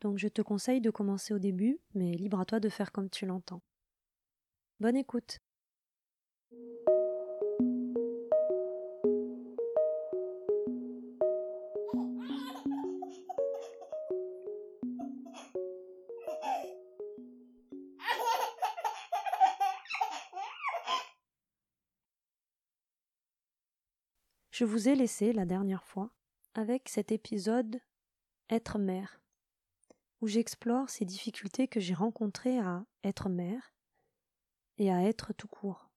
donc je te conseille de commencer au début, mais libre à toi de faire comme tu l'entends. Bonne écoute. Je vous ai laissé la dernière fois avec cet épisode Être mère, où j'explore ces difficultés que j'ai rencontrées à être mère et à être tout court.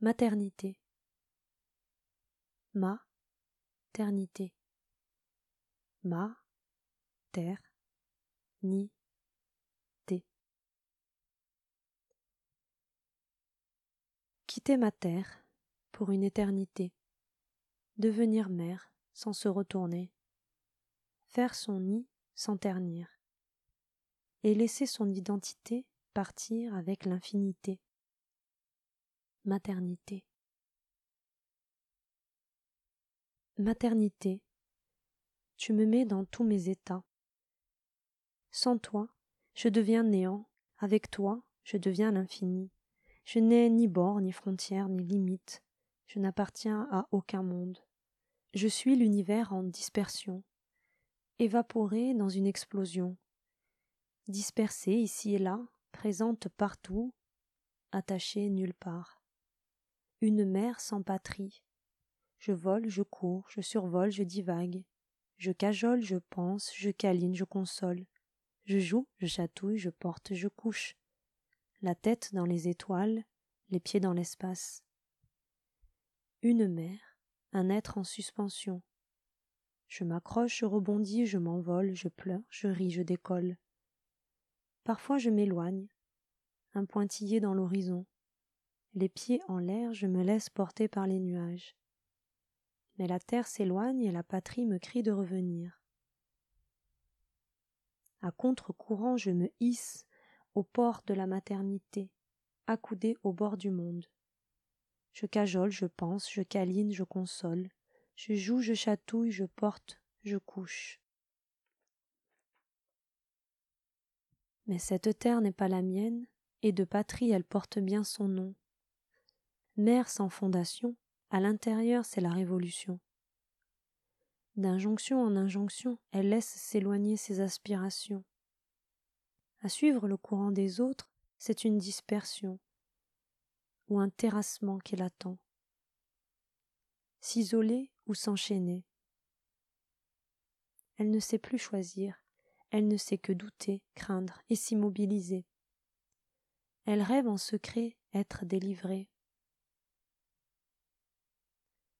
Maternité. Ma ternité. Ma terre ni té. Quitter ma terre pour une éternité, devenir mère sans se retourner, faire son nid sans ternir, et laisser son identité partir avec l'infinité. Maternité. Maternité, tu me mets dans tous mes états. Sans toi, je deviens néant, avec toi, je deviens l'infini. Je n'ai ni bord, ni frontières, ni limites je n'appartiens à aucun monde. Je suis l'univers en dispersion, évaporé dans une explosion, dispersé ici et là, présente partout, attachée nulle part. Une mer sans patrie. Je vole, je cours, je survole, je divague. Je cajole, je pense, je câline, je console. Je joue, je chatouille, je porte, je couche. La tête dans les étoiles, les pieds dans l'espace une mère, un être en suspension. Je m'accroche, je rebondis, je m'envole, je pleure, je ris, je décolle. Parfois je m'éloigne, un pointillé dans l'horizon. Les pieds en l'air, je me laisse porter par les nuages. Mais la terre s'éloigne et la patrie me crie de revenir. À contre-courant, je me hisse au port de la maternité, accoudé au bord du monde. Je cajole, je pense, je câline, je console. Je joue, je chatouille, je porte, je couche. Mais cette terre n'est pas la mienne, et de patrie elle porte bien son nom. Mère sans fondation, à l'intérieur c'est la révolution. D'injonction en injonction, elle laisse s'éloigner ses aspirations. À suivre le courant des autres, c'est une dispersion ou un terrassement qui l'attend. S'isoler ou s'enchaîner. Elle ne sait plus choisir, elle ne sait que douter, craindre et s'immobiliser. Elle rêve en secret être délivrée.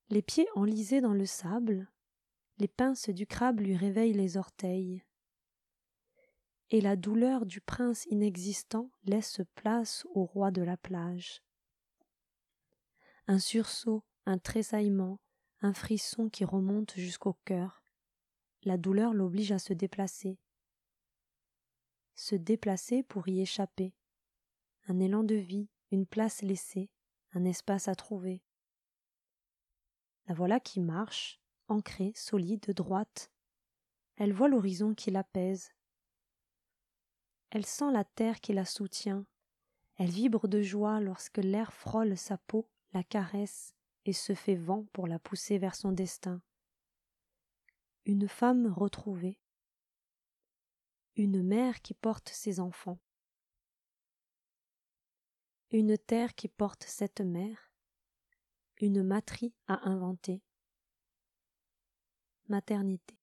Les pieds enlisés dans le sable, les pinces du crabe lui réveillent les orteils. Et la douleur du prince inexistant laisse place au roi de la plage un sursaut, un tressaillement, un frisson qui remonte jusqu'au cœur. La douleur l'oblige à se déplacer. Se déplacer pour y échapper. Un élan de vie, une place laissée, un espace à trouver. La voilà qui marche, ancrée, solide, droite. Elle voit l'horizon qui l'apaise. Elle sent la terre qui la soutient. Elle vibre de joie lorsque l'air frôle sa peau la caresse et se fait vent pour la pousser vers son destin. Une femme retrouvée. Une mère qui porte ses enfants. Une terre qui porte cette mère. Une matrie à inventer. Maternité.